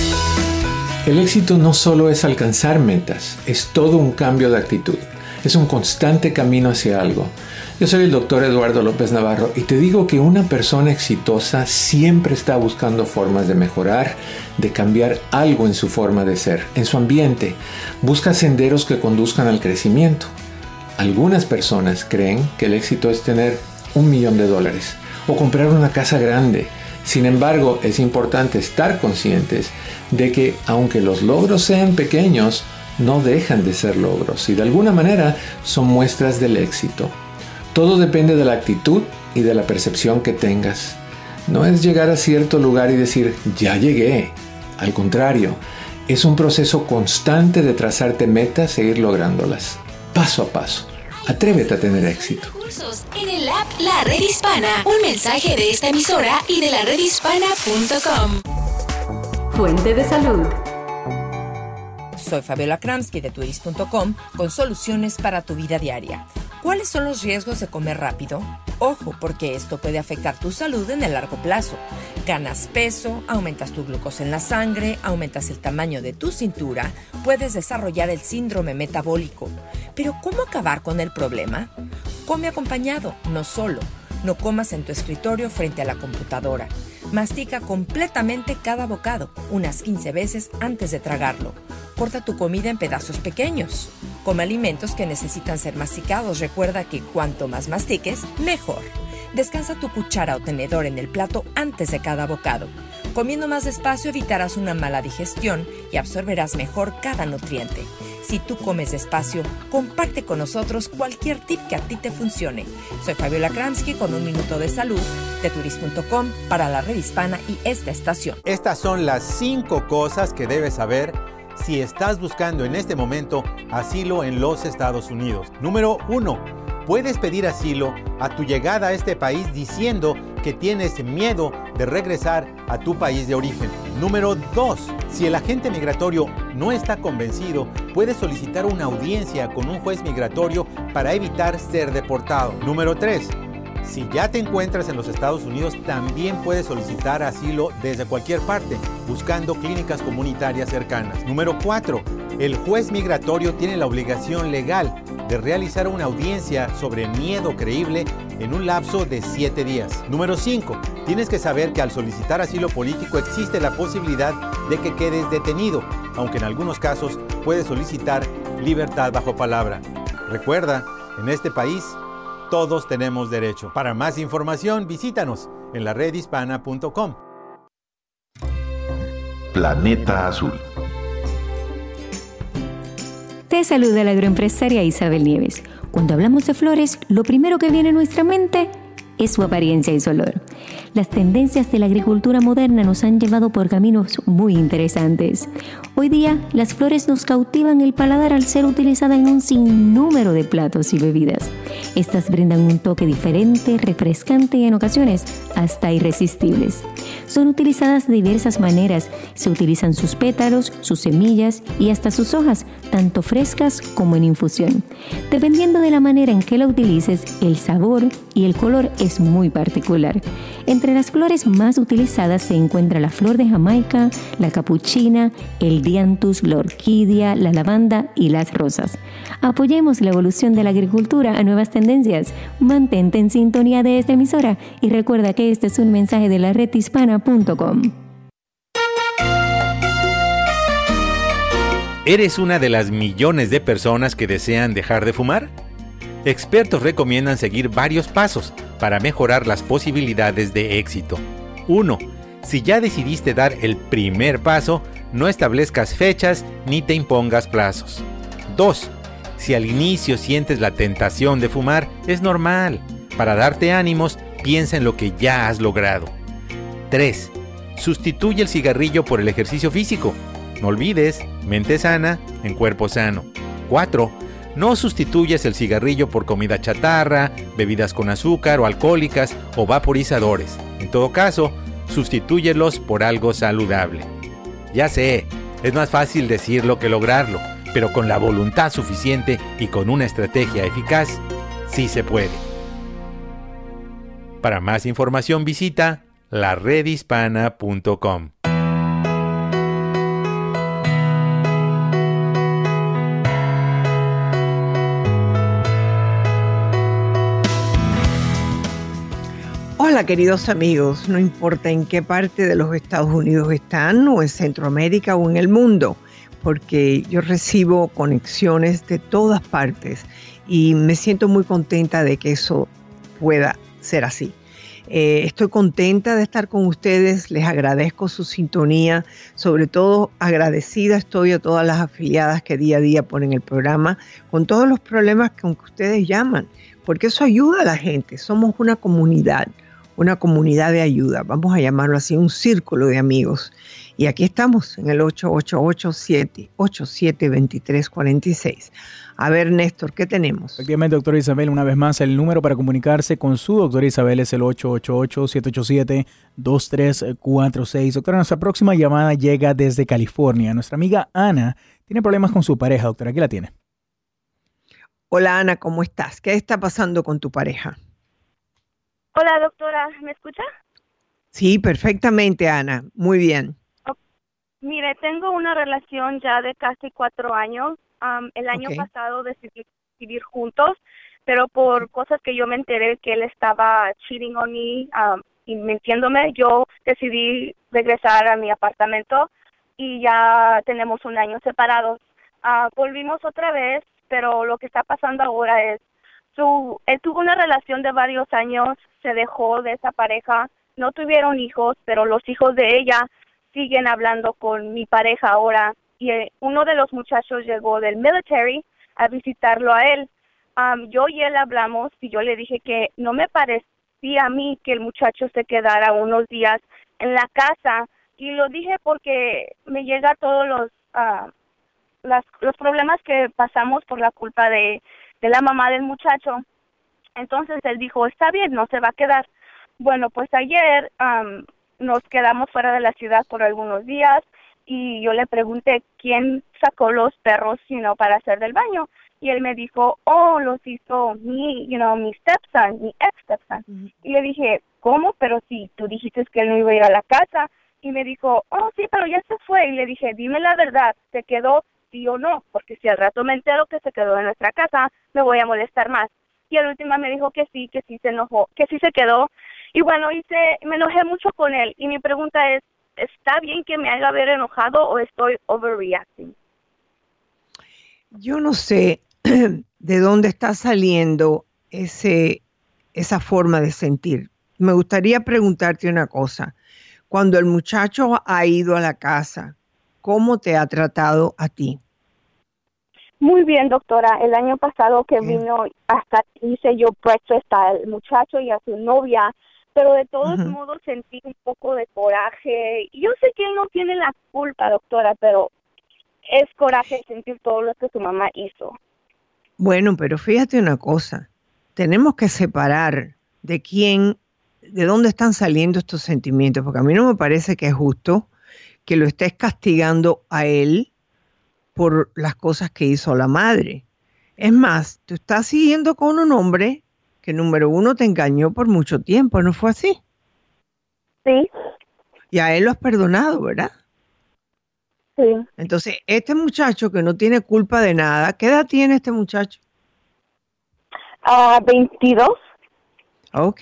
El éxito no solo es alcanzar metas, es todo un cambio de actitud. Es un constante camino hacia algo. Yo soy el doctor Eduardo López Navarro y te digo que una persona exitosa siempre está buscando formas de mejorar, de cambiar algo en su forma de ser, en su ambiente. Busca senderos que conduzcan al crecimiento. Algunas personas creen que el éxito es tener un millón de dólares o comprar una casa grande. Sin embargo, es importante estar conscientes de que aunque los logros sean pequeños, no dejan de ser logros y de alguna manera son muestras del éxito. Todo depende de la actitud y de la percepción que tengas. No es llegar a cierto lugar y decir, ya llegué. Al contrario, es un proceso constante de trazarte metas e ir lográndolas, paso a paso. Atrévete a tener éxito. En el app La Red Hispana, un mensaje de esta emisora y de la redhispana.com. Fuente de salud. Soy Fabiola Kramsky de turis.com con soluciones para tu vida diaria. ¿Cuáles son los riesgos de comer rápido? Ojo, porque esto puede afectar tu salud en el largo plazo. Ganas peso, aumentas tu glucosa en la sangre, aumentas el tamaño de tu cintura, puedes desarrollar el síndrome metabólico. Pero ¿cómo acabar con el problema? Come acompañado, no solo. No comas en tu escritorio frente a la computadora. Mastica completamente cada bocado, unas 15 veces antes de tragarlo. Corta tu comida en pedazos pequeños. Come alimentos que necesitan ser masticados. Recuerda que cuanto más mastiques, mejor. Descansa tu cuchara o tenedor en el plato antes de cada bocado. Comiendo más despacio evitarás una mala digestión y absorberás mejor cada nutriente. Si tú comes despacio, comparte con nosotros cualquier tip que a ti te funcione. Soy Fabiola Kramsky con un minuto de salud de turis.com para la red hispana y esta estación. Estas son las cinco cosas que debes saber si estás buscando en este momento asilo en los Estados Unidos. Número 1. Puedes pedir asilo a tu llegada a este país diciendo que tienes miedo de regresar a tu país de origen. Número 2. Si el agente migratorio no está convencido, puedes solicitar una audiencia con un juez migratorio para evitar ser deportado. Número 3. Si ya te encuentras en los Estados Unidos, también puedes solicitar asilo desde cualquier parte, buscando clínicas comunitarias cercanas. Número 4. El juez migratorio tiene la obligación legal de realizar una audiencia sobre miedo creíble en un lapso de 7 días. Número 5. Tienes que saber que al solicitar asilo político existe la posibilidad de que quedes detenido, aunque en algunos casos puedes solicitar libertad bajo palabra. Recuerda, en este país todos tenemos derecho. Para más información, visítanos en la redhispana.com. Planeta Azul. Te saluda la agroempresaria Isabel Nieves. Cuando hablamos de flores, lo primero que viene a nuestra mente es su apariencia y su olor. Las tendencias de la agricultura moderna nos han llevado por caminos muy interesantes. Hoy día, las flores nos cautivan el paladar al ser utilizadas en un sinnúmero de platos y bebidas. Estas brindan un toque diferente, refrescante y en ocasiones hasta irresistibles. Son utilizadas de diversas maneras. Se utilizan sus pétalos, sus semillas y hasta sus hojas, tanto frescas como en infusión. Dependiendo de la manera en que la utilices, el sabor y el color es muy particular. Entre las flores más utilizadas se encuentra la flor de Jamaica, la capuchina, el dianthus, la orquídea, la lavanda y las rosas. Apoyemos la evolución de la agricultura a nuevas tendencias. Mantente en sintonía de esta emisora y recuerda que este es un mensaje de la redhispana.com. ¿Eres una de las millones de personas que desean dejar de fumar? Expertos recomiendan seguir varios pasos para mejorar las posibilidades de éxito. 1. Si ya decidiste dar el primer paso, no establezcas fechas ni te impongas plazos. 2. Si al inicio sientes la tentación de fumar, es normal. Para darte ánimos, piensa en lo que ya has logrado. 3. Sustituye el cigarrillo por el ejercicio físico. No olvides, mente sana en cuerpo sano. 4 no sustituyes el cigarrillo por comida chatarra, bebidas con azúcar o alcohólicas o vaporizadores. En todo caso, sustitúyelos por algo saludable. Ya sé, es más fácil decirlo que lograrlo, pero con la voluntad suficiente y con una estrategia eficaz, sí se puede. Para más información visita laredhispana.com. Queridos amigos, no importa en qué parte de los Estados Unidos están, o en Centroamérica o en el mundo, porque yo recibo conexiones de todas partes y me siento muy contenta de que eso pueda ser así. Eh, estoy contenta de estar con ustedes, les agradezco su sintonía, sobre todo agradecida estoy a todas las afiliadas que día a día ponen el programa con todos los problemas que ustedes llaman, porque eso ayuda a la gente, somos una comunidad una comunidad de ayuda, vamos a llamarlo así, un círculo de amigos. Y aquí estamos en el 8887-872346. A ver, Néstor, ¿qué tenemos? Efectivamente, doctora Isabel, una vez más, el número para comunicarse con su doctora Isabel es el 888-787-2346. Doctora, nuestra próxima llamada llega desde California. Nuestra amiga Ana tiene problemas con su pareja, doctora. ¿Qué la tiene? Hola, Ana, ¿cómo estás? ¿Qué está pasando con tu pareja? Hola, doctora, ¿me escucha? Sí, perfectamente, Ana. Muy bien. Mire, tengo una relación ya de casi cuatro años. el año pasado decidí vivir juntos, pero por cosas que yo me enteré que él estaba cheating on me y mintiéndome, yo decidí regresar a mi apartamento y ya tenemos un año separados. Ah, volvimos otra vez, pero lo que está pasando ahora es él tuvo una relación de varios años, se dejó de esa pareja, no tuvieron hijos, pero los hijos de ella siguen hablando con mi pareja ahora. Y eh, uno de los muchachos llegó del military a visitarlo a él. yo y él hablamos y yo le dije que no me parecía a mí que el muchacho se quedara unos días en la casa. Y lo dije porque me llega todos los, uh, los problemas que pasamos por la culpa de de la mamá del muchacho. Entonces él dijo, está bien, no se va a quedar. Bueno, pues ayer nos quedamos fuera de la ciudad por algunos días y yo le pregunté quién sacó los perros, you para hacer del baño. Y él me dijo, oh, los hizo mi, you know, mi stepson, mi ex stepson. Y le dije, ¿cómo? Pero si tú dijiste que él no iba a ir a la casa. Y me dijo, oh, sí, pero ya se fue. Y le dije, dime la verdad, ¿se quedó sí o no, porque si al rato me entero que se quedó en nuestra casa, me voy a molestar más. Y al último me dijo que sí, que sí se enojó, que sí se quedó. Y bueno, hice, me enojé mucho con él. Y mi pregunta es, ¿está bien que me haga ver enojado o estoy overreacting? Yo no sé de dónde está saliendo ese, esa forma de sentir. Me gustaría preguntarte una cosa. Cuando el muchacho ha ido a la casa, ¿Cómo te ha tratado a ti? Muy bien, doctora. El año pasado que vino, hasta hice yo breakfast al muchacho y a su novia, pero de todos modos sentí un poco de coraje. Yo sé que él no tiene la culpa, doctora, pero es coraje sentir todo lo que su mamá hizo. Bueno, pero fíjate una cosa. Tenemos que separar de quién, de dónde están saliendo estos sentimientos, porque a mí no me parece que es justo que lo estés castigando a él por las cosas que hizo la madre. Es más, tú estás siguiendo con un hombre que número uno te engañó por mucho tiempo, ¿no fue así? Sí. Y a él lo has perdonado, ¿verdad? Sí. Entonces, este muchacho que no tiene culpa de nada, ¿qué edad tiene este muchacho? Ah, 22. Ok.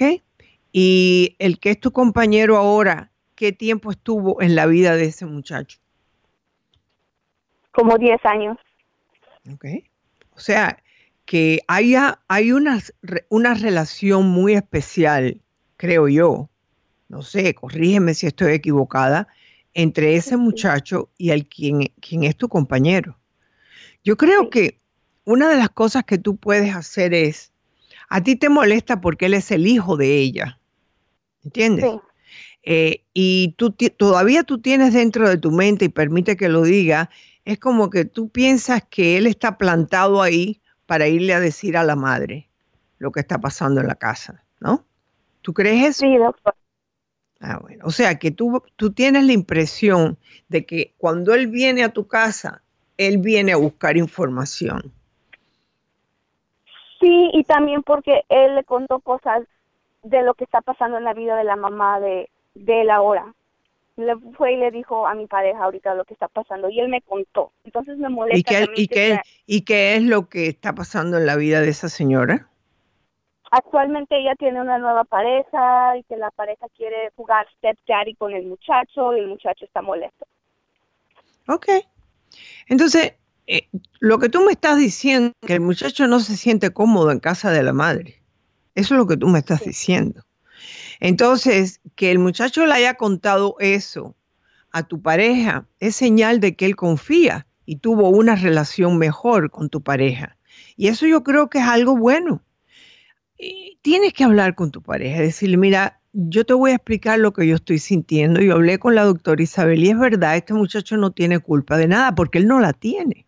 Y el que es tu compañero ahora, qué tiempo estuvo en la vida de ese muchacho? Como 10 años. Ok. O sea, que haya, hay una, una relación muy especial, creo yo, no sé, corrígeme si estoy equivocada, entre ese muchacho y el quien, quien es tu compañero. Yo creo que una de las cosas que tú puedes hacer es, a ti te molesta porque él es el hijo de ella, ¿entiendes? Sí. Eh, y tú todavía tú tienes dentro de tu mente, y permite que lo diga, es como que tú piensas que él está plantado ahí para irle a decir a la madre lo que está pasando en la casa, ¿no? ¿Tú crees eso? Sí, doctor. Ah, bueno. O sea que tú, tú tienes la impresión de que cuando él viene a tu casa, él viene a buscar información. Sí, y también porque él le contó cosas de lo que está pasando en la vida de la mamá de, de él ahora. Le fue y le dijo a mi pareja ahorita lo que está pasando y él me contó. Entonces me molesta. ¿Y qué, y, qué, ¿Y qué es lo que está pasando en la vida de esa señora? Actualmente ella tiene una nueva pareja y que la pareja quiere jugar step daddy con el muchacho y el muchacho está molesto. Ok. Entonces, eh, lo que tú me estás diciendo, que el muchacho no se siente cómodo en casa de la madre. Eso es lo que tú me estás diciendo. Entonces, que el muchacho le haya contado eso a tu pareja es señal de que él confía y tuvo una relación mejor con tu pareja. Y eso yo creo que es algo bueno. Tienes que hablar con tu pareja, decirle, mira, yo te voy a explicar lo que yo estoy sintiendo. Yo hablé con la doctora Isabel y es verdad, este muchacho no tiene culpa de nada porque él no la tiene.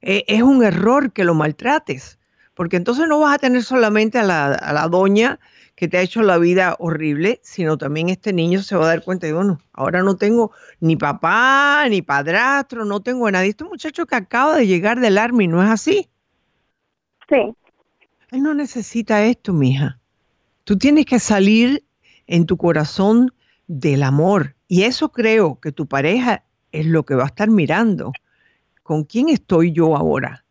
E, es un error que lo maltrates, porque entonces no vas a tener solamente a la, a la doña que te ha hecho la vida horrible, sino también este niño se va a dar cuenta de, bueno, ahora no tengo ni papá, ni padrastro, no tengo a nadie. Este muchacho que acaba de llegar del Army, ¿no es así? Sí. Él no necesita esto, mija. Tú tienes que salir en tu corazón del amor. Y eso creo que tu pareja es lo que va a estar mirando. ¿Con quién estoy yo ahora?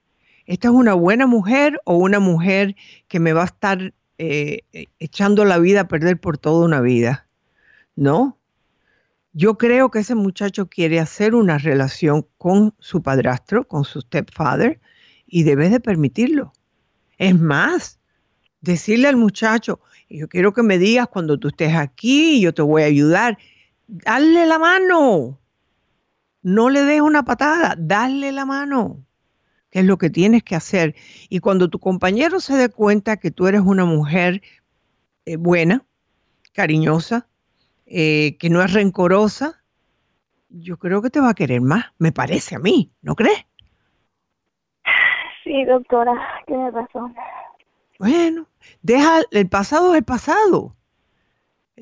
¿Esta es una buena mujer o una mujer que me va a estar eh, echando la vida a perder por toda una vida? No. Yo creo que ese muchacho quiere hacer una relación con su padrastro, con su stepfather, y debes de permitirlo. Es más, decirle al muchacho, yo quiero que me digas cuando tú estés aquí, yo te voy a ayudar. Dale la mano. No le des una patada, dale la mano, que es lo que tienes que hacer. Y cuando tu compañero se dé cuenta que tú eres una mujer eh, buena, cariñosa, eh, que no es rencorosa, yo creo que te va a querer más, me parece a mí, ¿no crees? Sí, doctora, tiene razón. Bueno, deja, el pasado es el pasado.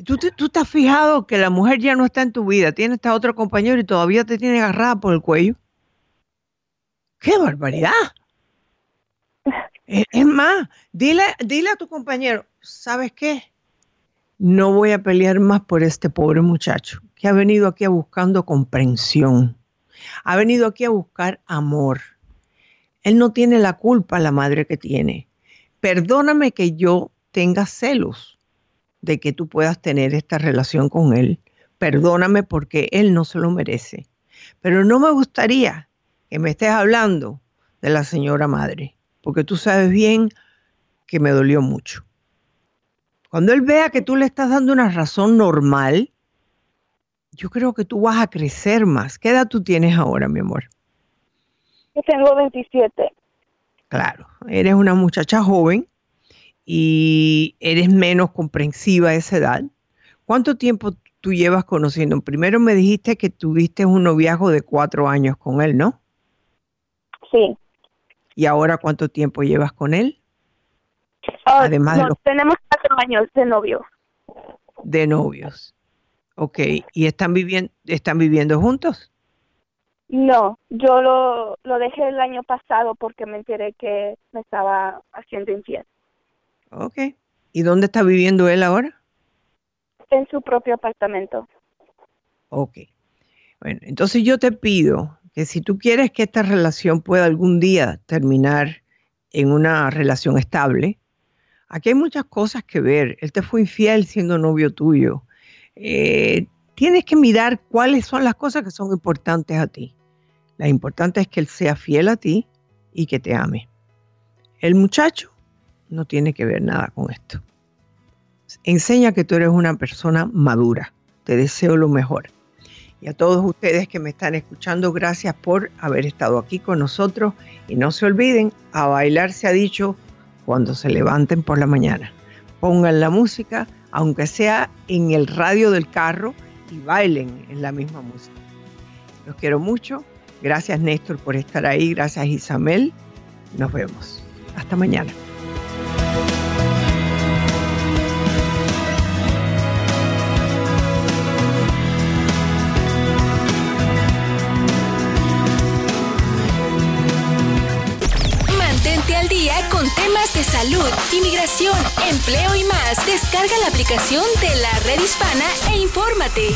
¿Tú, tú te has fijado que la mujer ya no está en tu vida, tiene esta otro compañero y todavía te tiene agarrada por el cuello. ¡Qué barbaridad! Es, más, dile, dile a tu compañero, ¿sabes qué? No voy a pelear más por este pobre muchacho que ha venido aquí buscando comprensión. Ha venido aquí a buscar amor. Él no tiene la culpa, la madre que tiene perdóname que yo tenga celos de que tú puedas tener esta relación con él. Perdóname porque él no se lo merece. Pero no me gustaría que me estés hablando de la señora madre, porque tú sabes bien que me dolió mucho. Cuando él vea que tú le estás dando una razón normal, yo creo que tú vas a crecer más. ¿Qué edad tú tienes ahora, mi amor? Yo tengo 27. Claro, eres una muchacha joven y eres menos comprensiva a esa edad. ¿Cuánto tiempo tú llevas conociendo? Primero me dijiste que tuviste un noviazgo de cuatro años con él, ¿no? Sí. ¿Y ahora cuánto tiempo llevas con él? Ah, Además tenemos cuatro años de novios. De novios. Ok, ¿y están viviendo, están viviendo juntos? No, yo lo, lo dejé el año pasado porque me enteré que me estaba haciendo infiel. Ok. ¿Y dónde está viviendo él ahora? En su propio apartamento. Ok. Bueno, entonces yo te pido que si tú quieres que esta relación pueda algún día terminar en una relación estable, aquí hay muchas cosas que ver. Él te fue infiel siendo novio tuyo. Eh, tienes que mirar cuáles son las cosas que son importantes a ti. La importante es que él sea fiel a ti y que te ame. El muchacho no tiene que ver nada con esto. Enseña que tú eres una persona madura. Te deseo lo mejor. Y a todos ustedes que me están escuchando, gracias por haber estado aquí con nosotros. Y no se olviden, a bailar se ha dicho cuando se levanten por la mañana. Pongan la música, aunque sea en el radio del carro, y bailen en la misma música. Los quiero mucho. Gracias Néstor por estar ahí. Gracias Isabel. Nos vemos. Hasta mañana. Salud, inmigración, empleo y más. Descarga la aplicación de la red hispana e infórmate.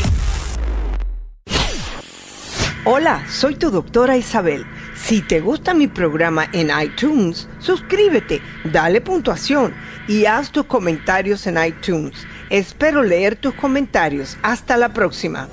Hola, soy tu doctora Isabel. Si te gusta mi programa en iTunes, suscríbete, dale puntuación y haz tus comentarios en iTunes. Espero leer tus comentarios. Hasta la próxima.